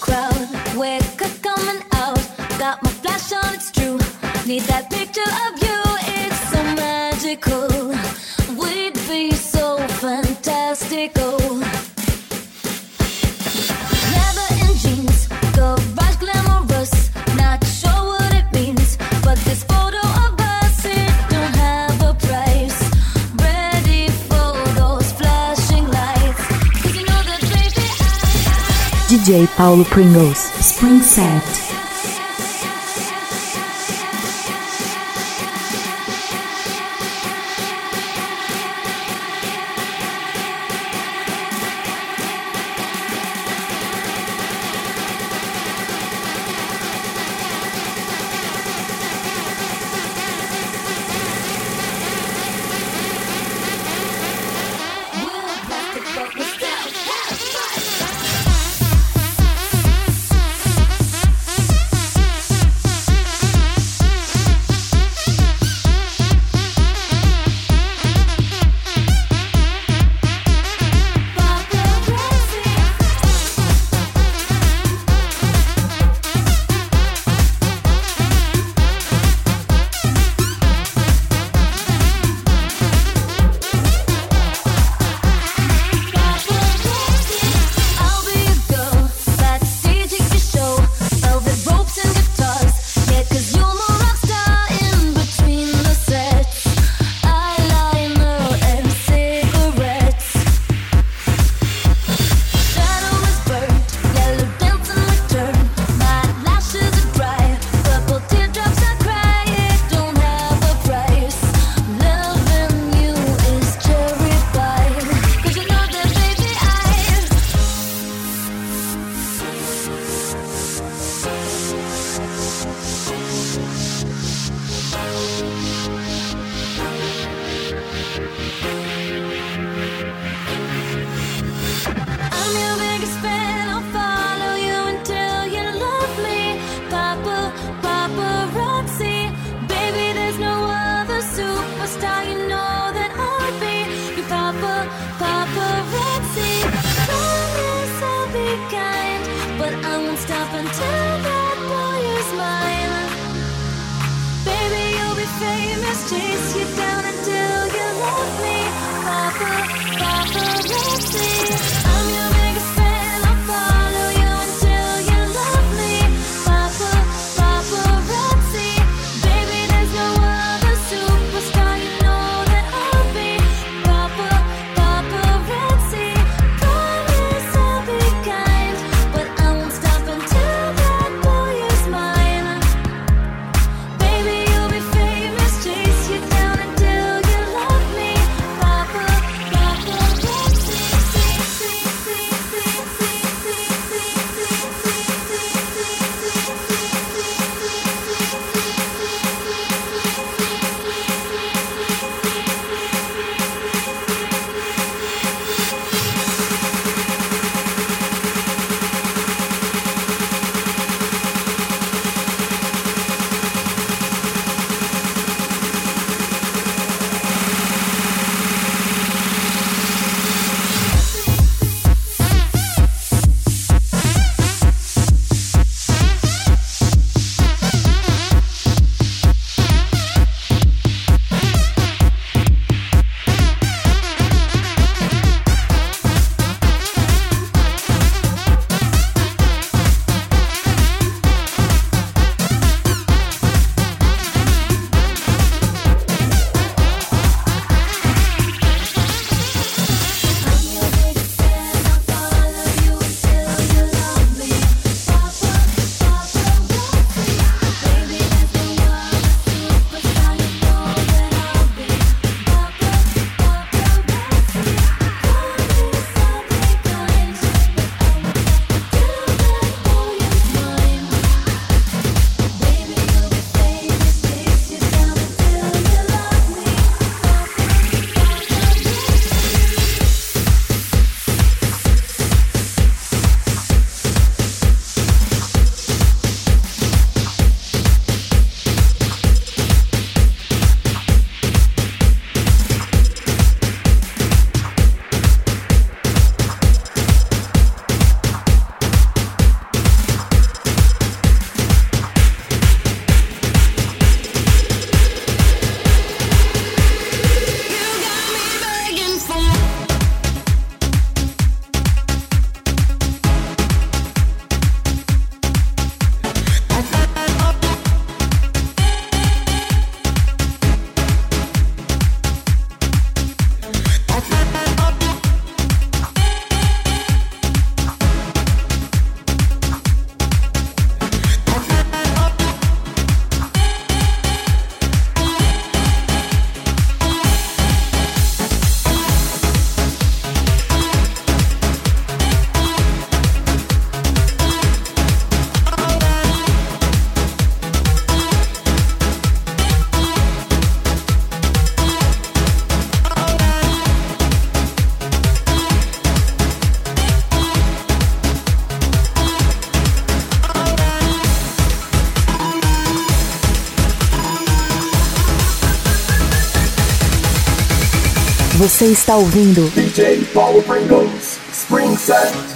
crowd. Wake up, coming out. Got my flash on, it's true. Need that picture of you, it's so magical. We'd be so fantastical. DJ Paulo Pringles. Spring Set. Você está ouvindo DJ Paulo Pringles, Spring Set.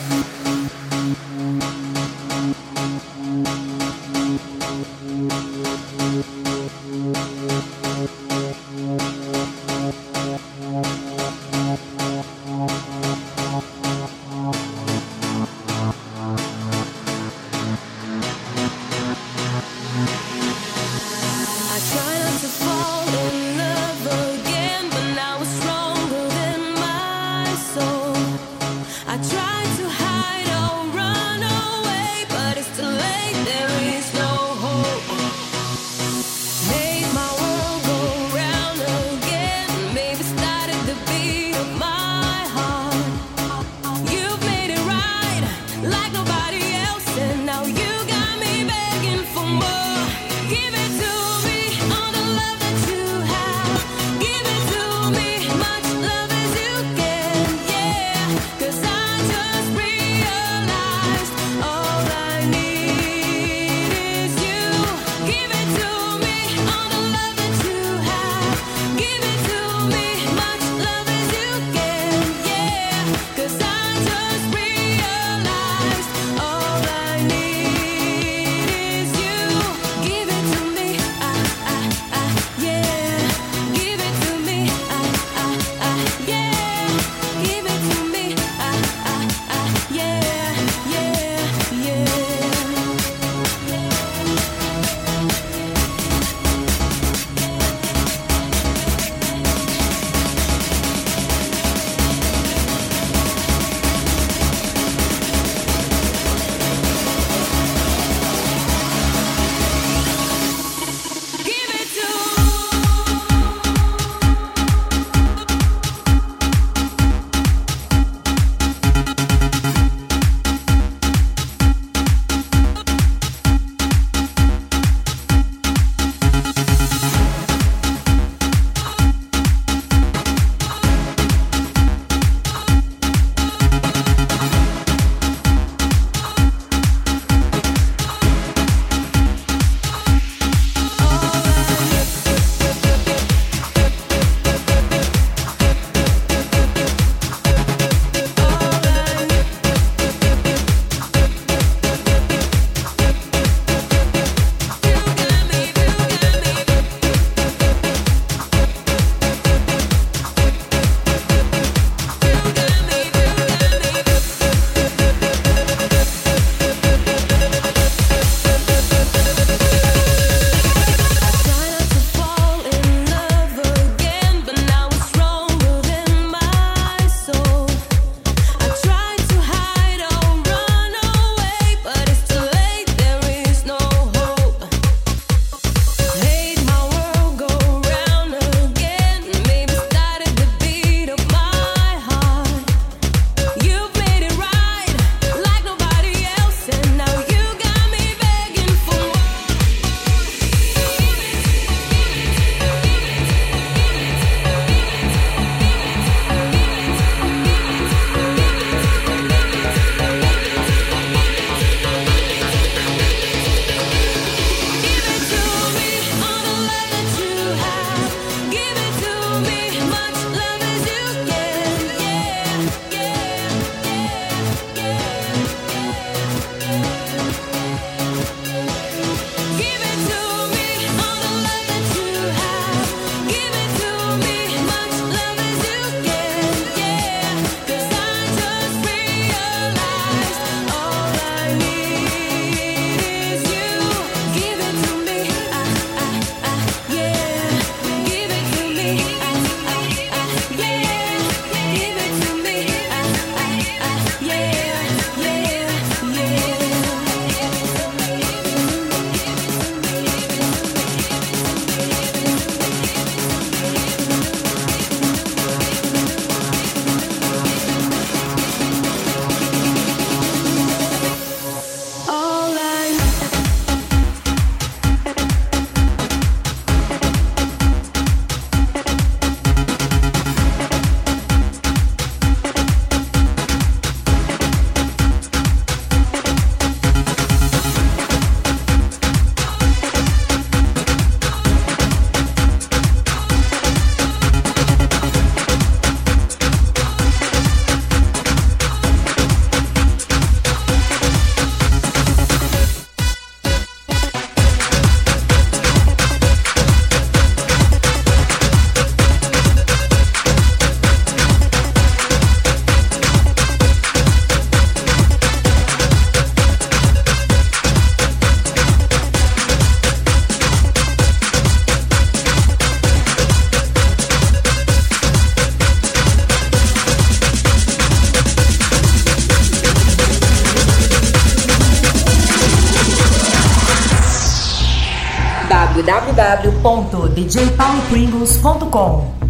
www.djpaulopringles.com.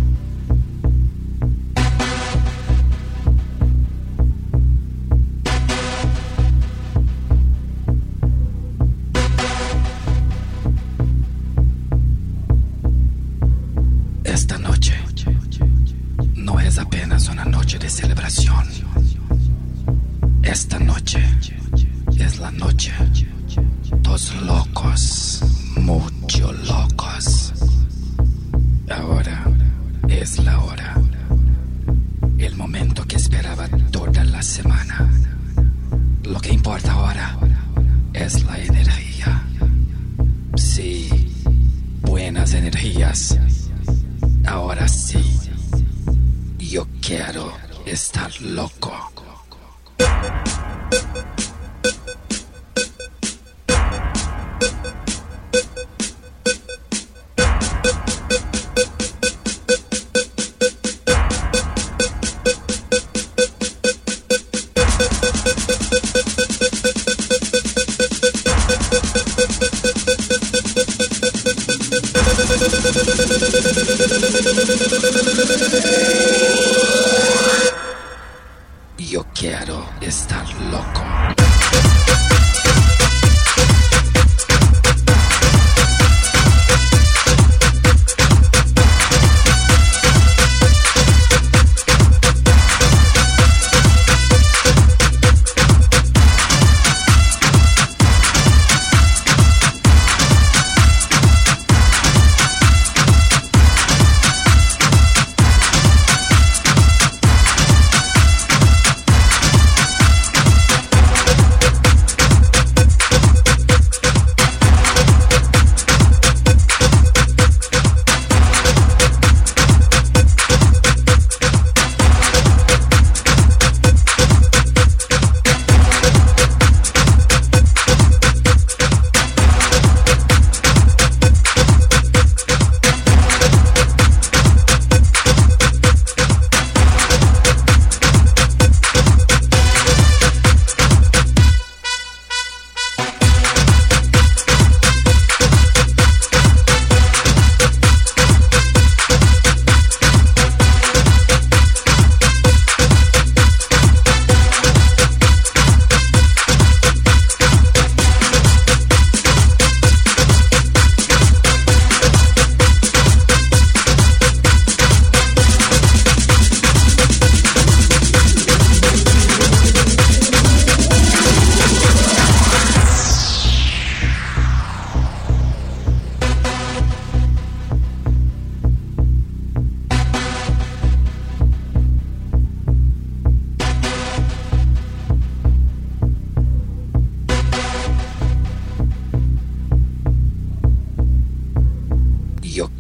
estar loco. Yo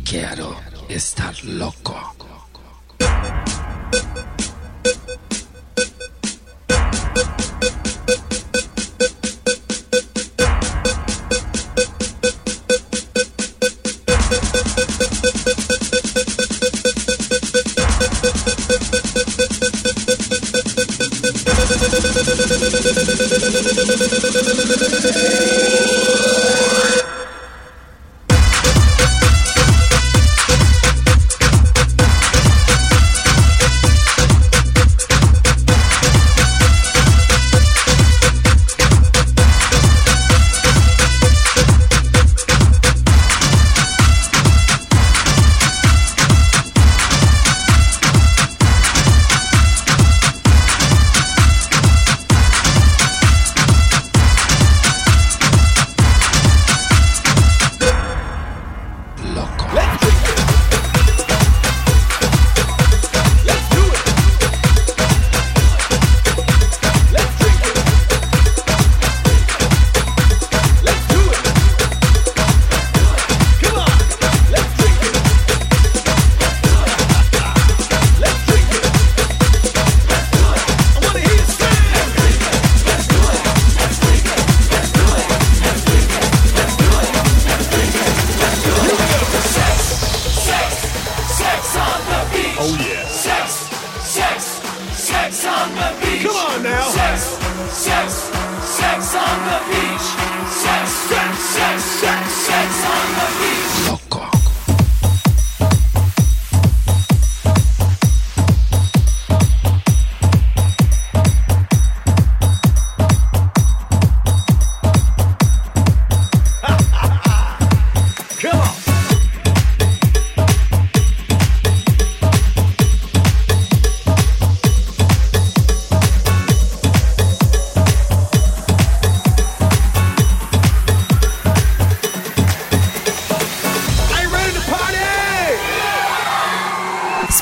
quiero estar loco.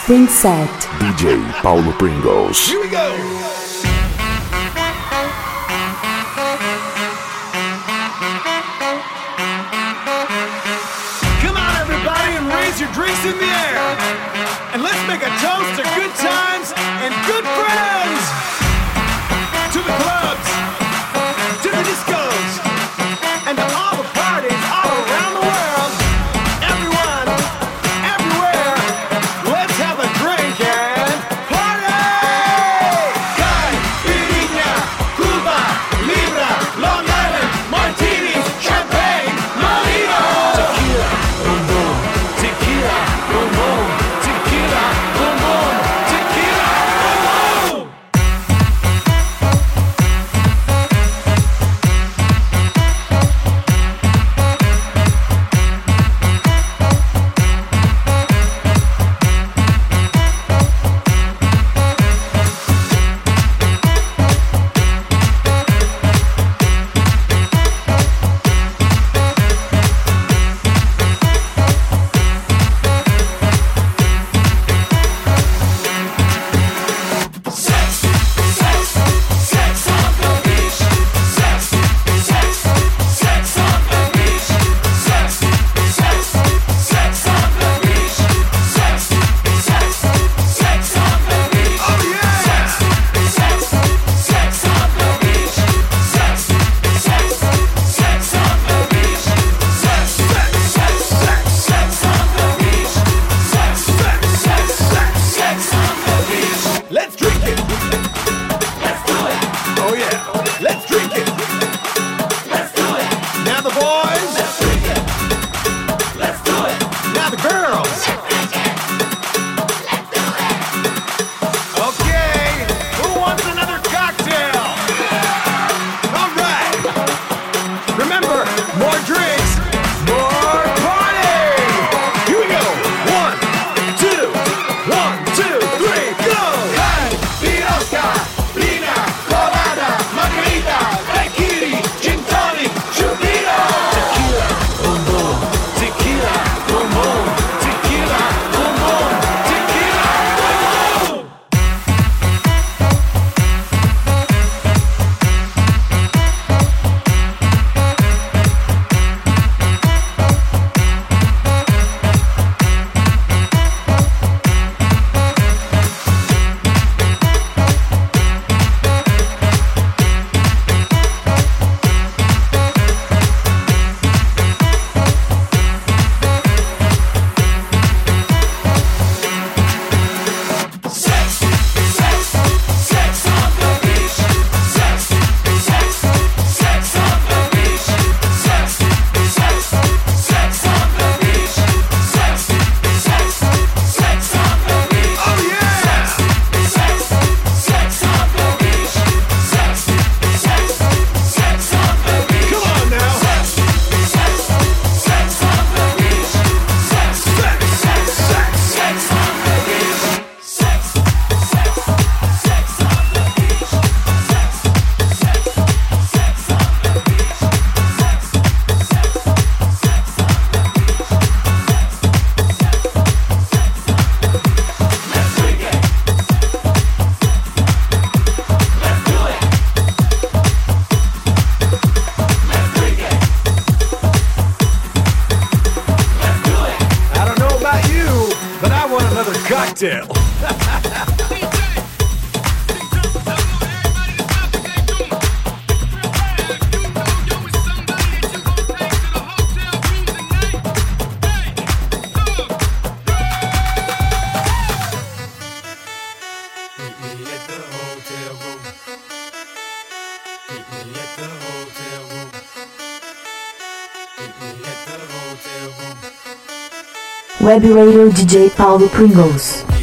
Spring Set. DJ Paulo Pringles. Here we go. Hotel room. Hotel room. Hotel room. Web Radio DJ Paulo Pringles.